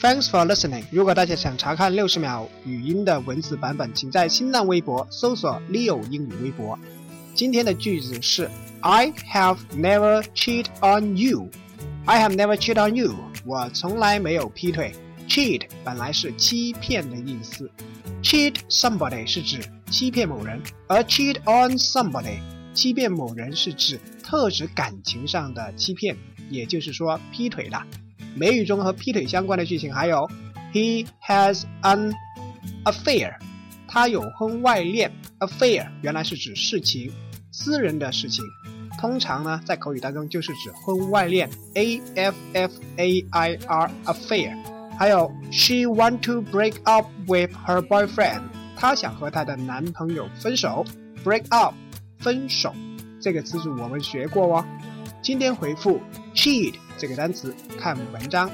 Thanks for listening。如果大家想查看六十秒语音的文字版本，请在新浪微博搜索 Leo 英语微博。今天的句子是 I have never cheated on you。I have never cheated on you。我从来没有劈腿。Cheat 本来是欺骗的意思，cheat somebody 是指欺骗某人，而 cheat on somebody 欺骗某人是指特指感情上的欺骗，也就是说劈腿了。美语中和劈腿相关的句型还有，He has an affair，他有婚外恋。Affair 原来是指事情，私人的事情，通常呢在口语当中就是指婚外恋。A F F A I R affair。还有，She want to break up with her boyfriend，她想和她的男朋友分手。Break up，分手，这个词组我们学过哦。今天回复 cheat 这个单词，看文章。